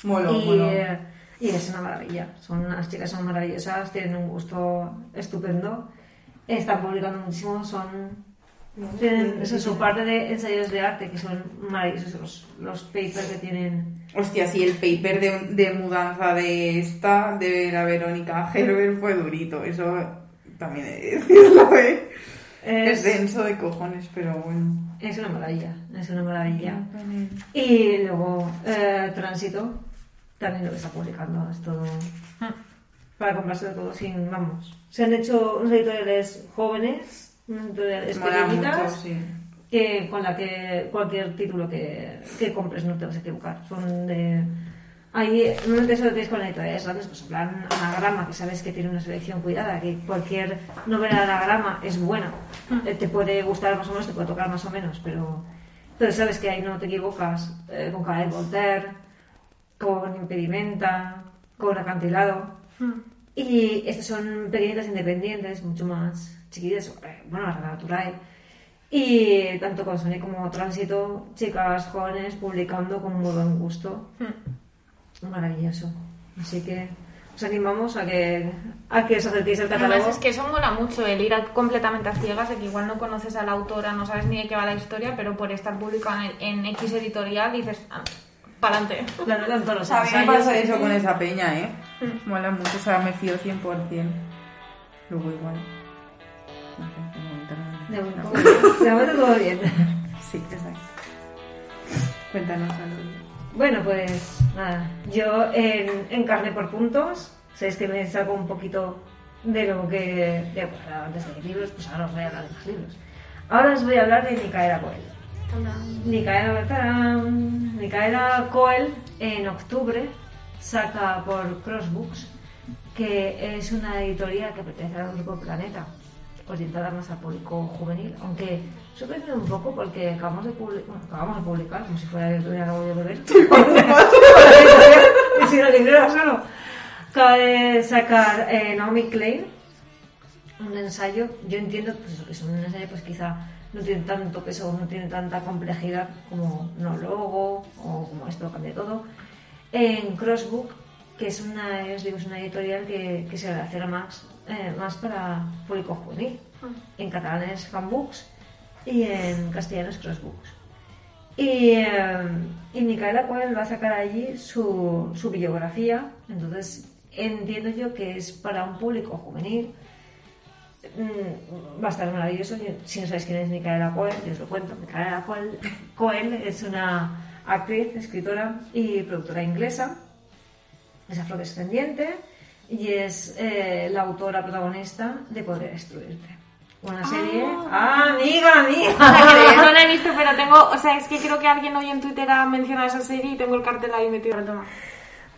Mola, y, mola. eh, y es una maravilla. Son las chicas son maravillosas, tienen un gusto estupendo. Están publicando muchísimo, son tienen eso, su parte de ensayos de arte que son maravillosos los, los papers que tienen. Hostia, sí, el paper de, de mudanza de esta, de la Verónica Gerber, fue durito. Eso también he de decirlo, ¿eh? Es, Es, denso de cojones, pero bueno. es una maravilla, es una maravilla. Y luego eh, Tránsito, también lo que está publicando, es todo para comprarse de todo sin, vamos. Se han hecho unos editoriales jóvenes, unas editoriales pequeñitas, sí. Que, con la que cualquier título que, que compres no te vas a equivocar. Son de... Ahí, normalmente eso lo tienes con la editoriales grandes, pues en plan anagrama, que sabes que tiene una selección cuidada, que cualquier novela de anagrama es buena. Eh, Te puede gustar más o menos, te puede tocar más o menos, pero, pero sabes que ahí no te equivocas. eh, con Cadet Voltaire, con Impedimenta, con Acantilado. Y estas son pequeñitas independientes, mucho más chiquitas, eh, bueno, la Naturae. Y tanto con Sony como Tránsito, chicas jóvenes publicando con muy buen gusto. Maravilloso. Así que os animamos a que, a que os acerquéis al catálogo. Además es que eso mola mucho, el ir a- completamente a ciegas, de que igual no conoces a la autora, no sabes ni de qué va la historia, pero por estar publicado en, en X editorial dices, ah, pa'lante. Claro, tanto los A mí me pasa eso con esa peña, ¿eh? Mola mucho, o sea, me fío 100%. Luego igual. No de no. Momento todo bien. Sí, exacto. Cuéntanos algo. Bueno, pues nada, yo en, en carne por puntos, sabéis que me salgo un poquito de lo que de, pues, antes de libros, pues ahora os voy a hablar de los libros. Ahora os voy a hablar de Micaela Coel. Micaela, tarán, Micaela Coel en octubre saca por Crossbooks, que es una editorial que pertenece al grupo Planeta, orientada más al público juvenil, aunque sorprende un poco porque acabamos de, publi- bueno, acabamos de publicar, como si fuera editorial algo de beber, si no librera solo, acaba de sacar eh, Naomi Klein un ensayo, yo entiendo pues que es un ensayo pues quizá no tiene tanto peso, no tiene tanta complejidad como No Logo o como esto cambia todo. En Crossbook, que es una, os digo, es una editorial que, que se hacer más, eh, más para público juvenil. En catalán es Fanbooks y en castellano es Crossbooks. Y, eh, y Micaela Coel va a sacar allí su, su biografía, entonces entiendo yo que es para un público juvenil Mm, va a estar maravilloso. Yo- si no sabéis quién es Micaela Coel, yo os lo cuento. Micaela Coel, Coel es una actriz, escritora y productora inglesa. Es afrodescendiente y es eh, la autora protagonista de Podría Destruirte. Una serie. ¡Ah, amiga, amiga! no la he visto, pero tengo, o sea, es que creo que alguien hoy en Twitter ha mencionado esa serie y tengo el cartel ahí metido en toma.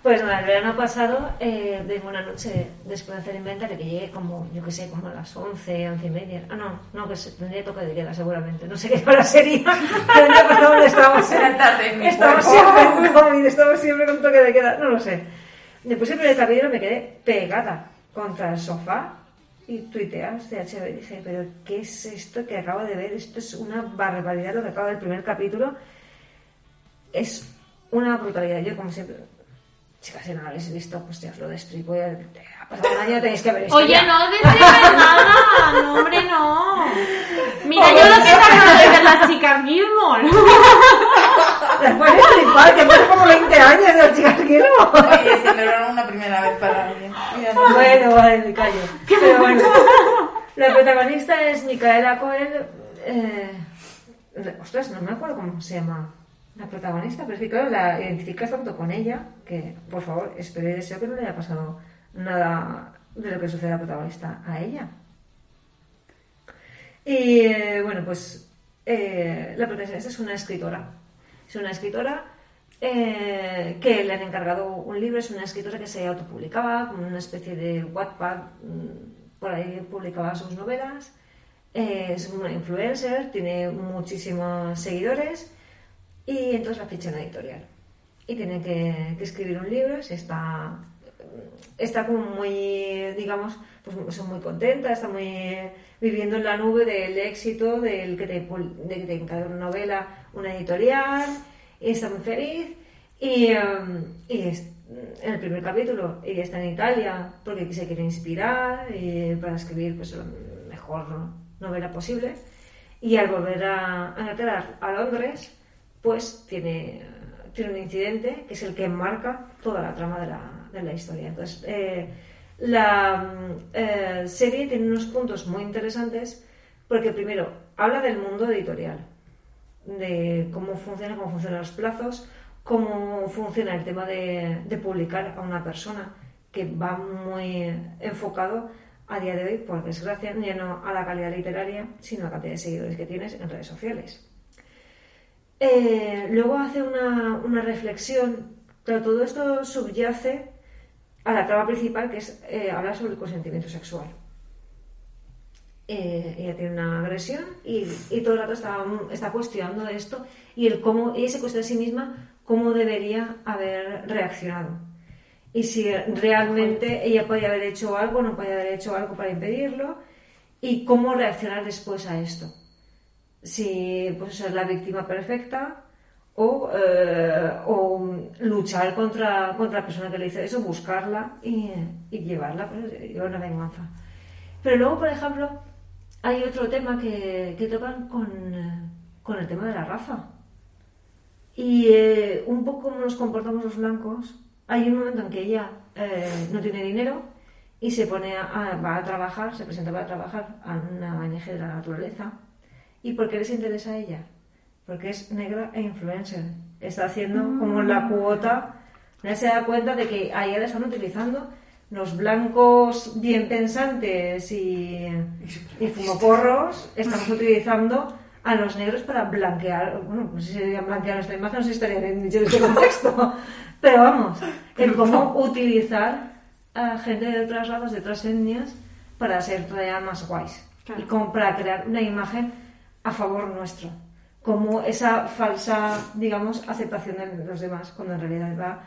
Pues nada, el verano pasado eh, vengo una noche después de hacer inventario que llegué como, yo que sé, como a las 11, 11 y media. Ah, no, no, que se, tendría toque de queda seguramente. No sé qué hora sería. Pero estábamos, Era tarde en estamos siempre en COVID, estamos siempre con toque de queda. No lo sé. Después el primer capítulo me quedé pegada contra el sofá y tuiteas de HBO y dije, pero ¿qué es esto que acabo de ver? Esto es una barbaridad lo que acabo del primer capítulo. Es una brutalidad. Yo, como siempre, chicas, si no lo habéis visto, pues ya os lo destripo. Ya, ha pasado un año, tenéis que haber visto. Oye, ya. no destripes nada, no, hombre, no. Mira, yo lo que he de ver las chicas Gilmore. Después de destripar, que como 20 años. Oye, celebraron una primera vez para no. Bueno, vale, me callo. Pero bueno, la protagonista es Micaela Coel. Eh, ostras, no me acuerdo cómo se llama la protagonista, pero es que claro, la identificas tanto con ella que, por favor, espero y deseo que no le haya pasado nada de lo que sucede a la protagonista a ella. Y eh, bueno, pues eh, la protagonista es una escritora. Es una escritora eh, que le han encargado un libro, es una escritora que se autopublicaba, como una especie de Wattpad, mm, por ahí publicaba sus novelas. Eh, es una influencer, tiene muchísimos seguidores y entonces la ficha en editorial. Y tiene que, que escribir un libro, se está está como muy, digamos, pues son muy contenta, está muy viviendo en la nube del éxito, del que te, de que te encarga una novela, una editorial, y está muy feliz. Y, em, y es, en el primer capítulo ella está en Italia porque se quiere inspirar para escribir pues, la mejor novela posible. Y al volver a, a, a Londres, pues tiene, tiene un incidente que es el que marca toda la trama de la, de la historia. Entonces, eh, la eh, serie tiene unos puntos muy interesantes porque primero habla del mundo editorial, de cómo funciona, cómo funcionan los plazos, cómo funciona el tema de, publicar a una persona que va muy enfocado a día de hoy, por desgracia, ya no a la calidad literaria, sino a la cantidad de seguidores que tienes en redes sociales. Eh, luego hace una, una reflexión, pero todo esto subyace a la trama principal, que es eh, hablar sobre el consentimiento sexual. Eh, ella tiene una agresión y, todo el rato está, está, cuestionando esto y el cómo ella se cuestiona a sí misma cómo debería haber reaccionado y si realmente ella podía haber hecho algo no podía haber hecho algo para impedirlo y cómo reaccionar después a esto si pues ser la víctima perfecta o, eh, o luchar contra, contra la persona que le hizo eso, buscarla y, llevarla, pues, una venganza. Pero luego, por ejemplo, hay otro tema que, que tocan con, con, el tema de la raza. Y eh, un poco como nos comportamos los blancos, hay un momento en que ella eh, no tiene dinero y se pone a, va a trabajar, se presenta para trabajar a una ONG de la naturaleza. ¿Y por qué les interesa a ella? Porque es negra e influencer. Está haciendo como la mm. cuota, ya se da cuenta de que ahí le están utilizando los blancos bien pensantes y, y fumoporros, estamos utilizando a los negros para blanquear, bueno, no sé si sería blanquear esta imagen, no sé si estaría bien dicho en este contexto, pero vamos, el cómo utilizar a gente de otras razas, de otras etnias, para ser todavía más guays. Y como para crear una imagen a favor nuestro como esa falsa, digamos, aceptación de los demás, cuando en realidad va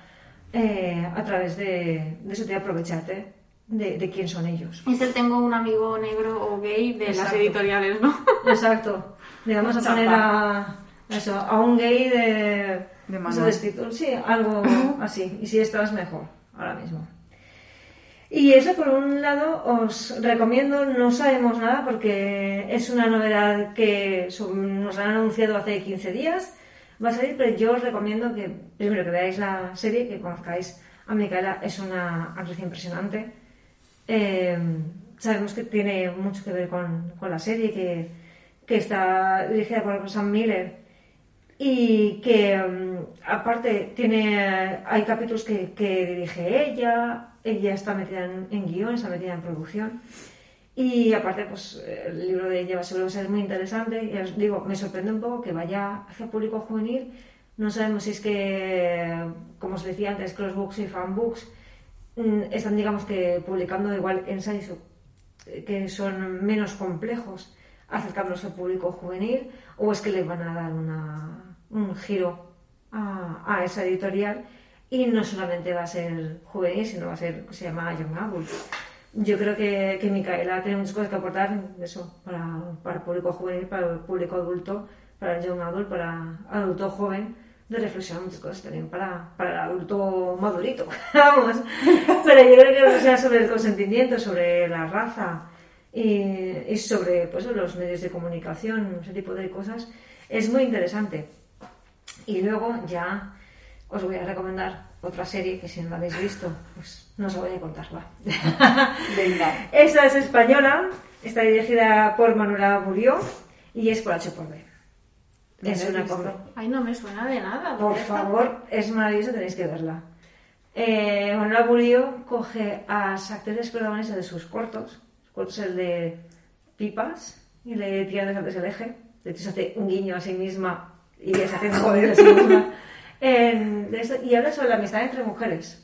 eh, a través de, de eso de aprovecharte de, de, quién son ellos. Es el tengo un amigo negro o gay de las editoriales, ¿no? Exacto. Digamos a poner a, eso, a un gay de, de, Sí, algo así. Y si estás mejor, ahora mismo. Y eso por un lado os recomiendo, no sabemos nada porque es una novedad que nos han anunciado hace 15 días, va a salir, pero yo os recomiendo que primero que veáis la serie, que conozcáis a Micaela, es una actriz impresionante. Eh, sabemos que tiene mucho que ver con, la serie, que, que, está dirigida por Sam Miller y que mm, aparte tiene hay capítulos que dirige ella ella está metida en, guion, está metida en producción. Y aparte, pues el libro de ella seguro ser muy interesante. Y os digo, me sorprende un poco que vaya hacia público juvenil. No sabemos si es que, como os decía antes, Crossbooks y Fanbooks mm, están, digamos que, publicando igual ensayos que son menos complejos acercándose al público juvenil o es que le van a dar un giro a, a esa editorial y no solamente va a ser juvenil, sino va a ser, se llama Young Adult. Yo creo que, que Micaela tiene muchas cosas que aportar eso, para, para el público juvenil, para el público adulto, para el Young Adult, para adulto joven, de reflexionar muchas cosas también para, para el adulto madurito, vamos. Pero yo creo que sea sobre el consentimiento, sobre la raza y, y sobre pues, los medios de comunicación, ese tipo de cosas, es muy interesante. Y luego ya os voy a recomendar otra serie que si no la habéis visto, pues no os voy a contar, va. Venga. Esta es española, está dirigida por Manuela Murió y es por H por B. Es una cosa. Ay, no me suena de nada. Por favor, es maravillosa, tenéis que verla. Eh, Manuela Murió coge a las actrices protagonistas de sus cortos, cortos el de Pipas y el de Tiradas antes del eje. De hecho, se hace un guiño a sí misma y se hace un joder a sí misma y habla sobre la amistad entre mujeres.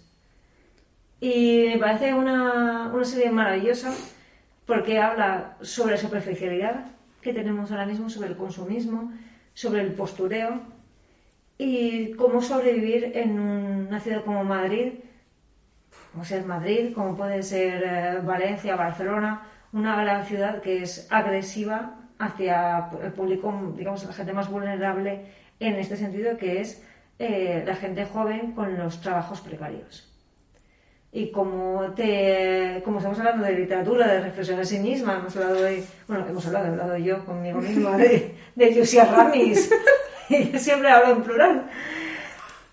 Y me parece una, una serie maravillosa porque habla sobre la superficialidad que tenemos ahora mismo, sobre el consumismo, sobre el postureo y cómo sobrevivir en una ciudad como Madrid como ser Madrid, como puede ser eh, Valencia, Barcelona, una gran ciudad que es agresiva hacia el público, digamos, la gente más vulnerable en este sentido, que es eh, la gente joven con los trabajos precarios. Y como, te, como estamos hablando de literatura, de reflexión a sí misma, hemos hablado de, bueno, hemos hablado, he hablado yo conmigo misma de, de Ramis, y yo siempre hablo en plural,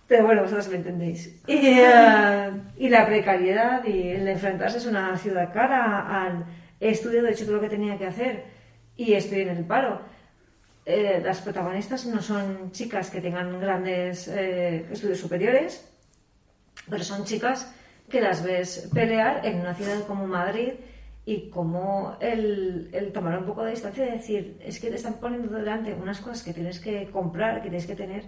pero bueno, vosotros me entendéis. Y, eh, y la precariedad y el enfrentarse es una ciudad cara al he estudiado, he hecho todo lo que tenía que hacer y estoy en el paro. Eh, las protagonistas no son chicas que tengan grandes eh, estudios superiores, pero son chicas que las ves pelear en una ciudad como Madrid y como el, el tomar un poco de distancia y decir, es que te están poniendo delante unas cosas que tienes que comprar, que tienes que tener,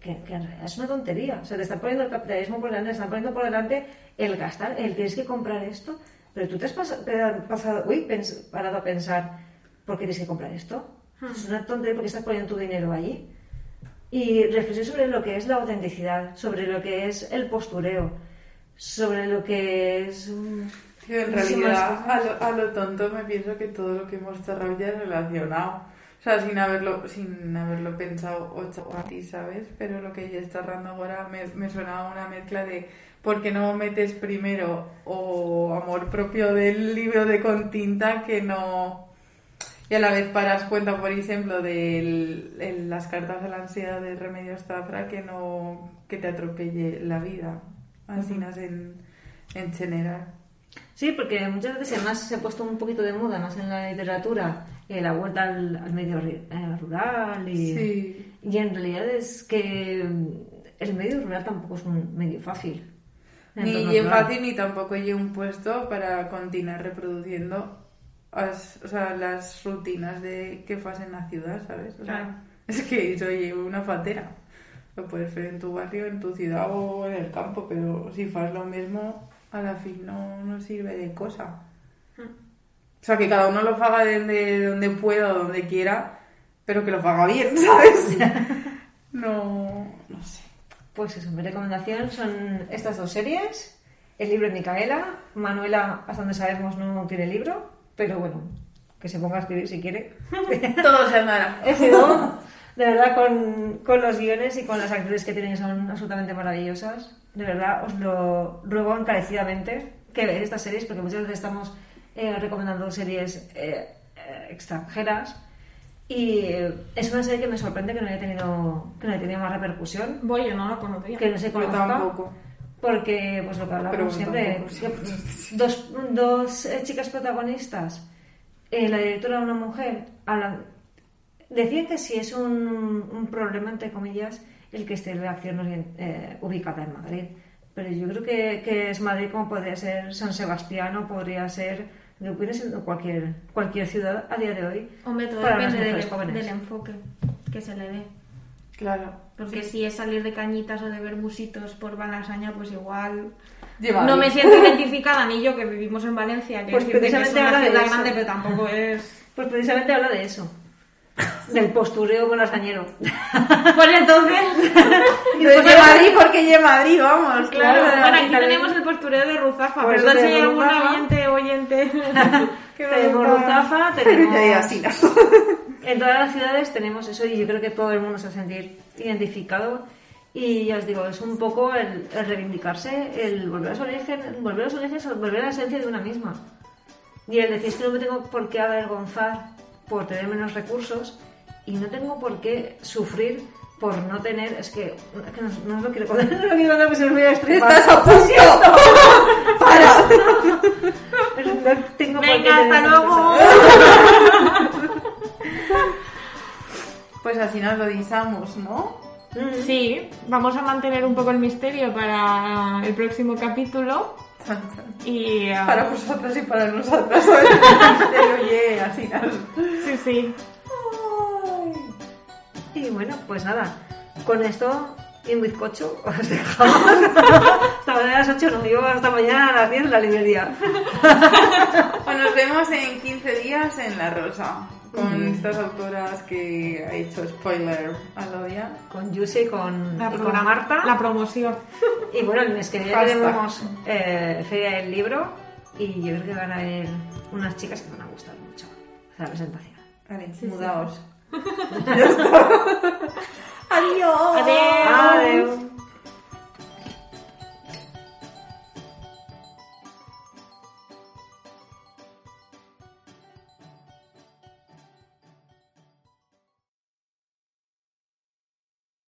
que, en realidad es una tontería. O sea, te están poniendo el capitalismo por delante, te están poniendo por delante el gastar, el tienes que comprar esto, pero tú te has te has pasado, uy, parado a pensar, ¿por qué tienes que comprar esto? Es una tontería porque estás poniendo tu dinero allí. Y reflexión sobre lo que es la autenticidad, sobre lo que es el postureo, sobre lo que es... mm, Tío, en realidad, a lo, a lo tonto me pienso que todo lo que hemos cerrado ya es relacionado. O sea, sin haberlo, sin haberlo pensado ocho a ti, ¿sabes? Pero lo que ya está cerrando ahora me, me suena a una mezcla de ¿por qué no metes primero o amor propio del libro de con tinta que no... Y a la vez paras cuenta, por ejemplo, de las cartas de la ansiedad de Remedios Zafra que no que te atropelle la vida. Así nas en, en general. Sí, porque muchas veces además se ha puesto un poquito de moda más en la literatura eh, la vuelta al, al medio eh, rural y, Sí. y en realidad es que mm, el medio rural tampoco es un medio fácil. Ni fácil ni tampoco hay un puesto para continuar reproduciendo as- o sea, las rutinas de que fas en la ciudad, ¿sabes? O sea, Claro. Es que soy una fatera. Lo puedes hacer en tu barrio, en tu ciudad o en el campo, pero si fas lo mismo, a la fin no, no sirve de cosa. O sea, que cada uno lo haga de donde pueda o donde quiera, pero que lo haga bien, ¿sabes? No, no sé. Pues eso, mi recomendación son estas dos series. El libro de Micaela. Manuela, hasta donde sabemos, no tiene libro, pero bueno, que se ponga a escribir si quiere. Todo se andará. F2, de verdad, con, con los guiones y con las actrices que tienen son absolutamente maravillosas. De verdad, os lo ruego encarecidamente que veáis estas series, porque muchas veces estamos eh, recomendando series eh, eh, extranjeras. Y eh, es una serie que me sorprende que no haya tenido, que no haya tenido más repercusión, Voy, yo no lo conocía. que no se Yo conozca. tampoco. Porque, pues lo que hablamos siempre, dos, dos eh, chicas protagonistas, eh, la directora una mujer, hablan- decían que si es un, un problema, entre comillas, el que esté la acción eh, ubicada en Madrid. Pero yo creo que, que es Madrid como podría ser San Sebastián o podría ser, yo puede ser cualquier, cualquier ciudad a día de hoy. Hombre, todo depende del, del enfoque que se le dé. Claro. Porque si es salir de cañitas o de ver busitos por Balasaña, pues igual... Lleva no ahí. me siento identificada ni yo que vivimos en Valencia, que Pues que es precisamente habla de eso. grande, pero tampoco es... Pues precisamente habla de eso, del postureo con lasañero. Pues entonces... Pues de Madrid porque de Madrid, vamos. Claro, Claro. bueno, aquí tenemos el postureo de Ruzafa. Por eso Perdón si hay algún oyente oyente Tenemos. Ruzafa, tenemos... digo así, ¿no? En todas las ciudades tenemos eso y yo creo que todo el mundo se va a sentir identificado. Y ya os digo, es un poco el, el reivindicarse, el volver a su origen, volver a su origen, volver a la esencia de una misma. Y el decir es que no me tengo por qué avergonzar por tener menos recursos y no tengo por qué sufrir por no tener. Es que, es que no, no os lo quiero contar, no lo quiero contar porque se me voy a estripar. ¡Estás a punto! ¡Para! Pero no tengo por qué Venga, hasta luego. Pues así nos lo disamos, ¿no? Sí, vamos a mantener un poco el misterio para el próximo capítulo. Y ah, Para vosotras y para nosotras, oye, así nos... sí, sí. Y bueno, pues nada, con esto, en bizcocho, os dejamos. hasta mañana a las 8, no digo hasta mañana a las 10 en la librería. Pues nos vemos en 15 días en La Rosa. Con estas autoras que ha hecho spoiler a Lodia. Con Yusi y con, La, y con program- Marta. la promoción. Y bueno, el mes que viene tenemos eh, Feria del Libro y yo creo que van a haber unas chicas que van a gustar mucho la presentación. Vale, mudaos. ya está. Adiós. Adiós.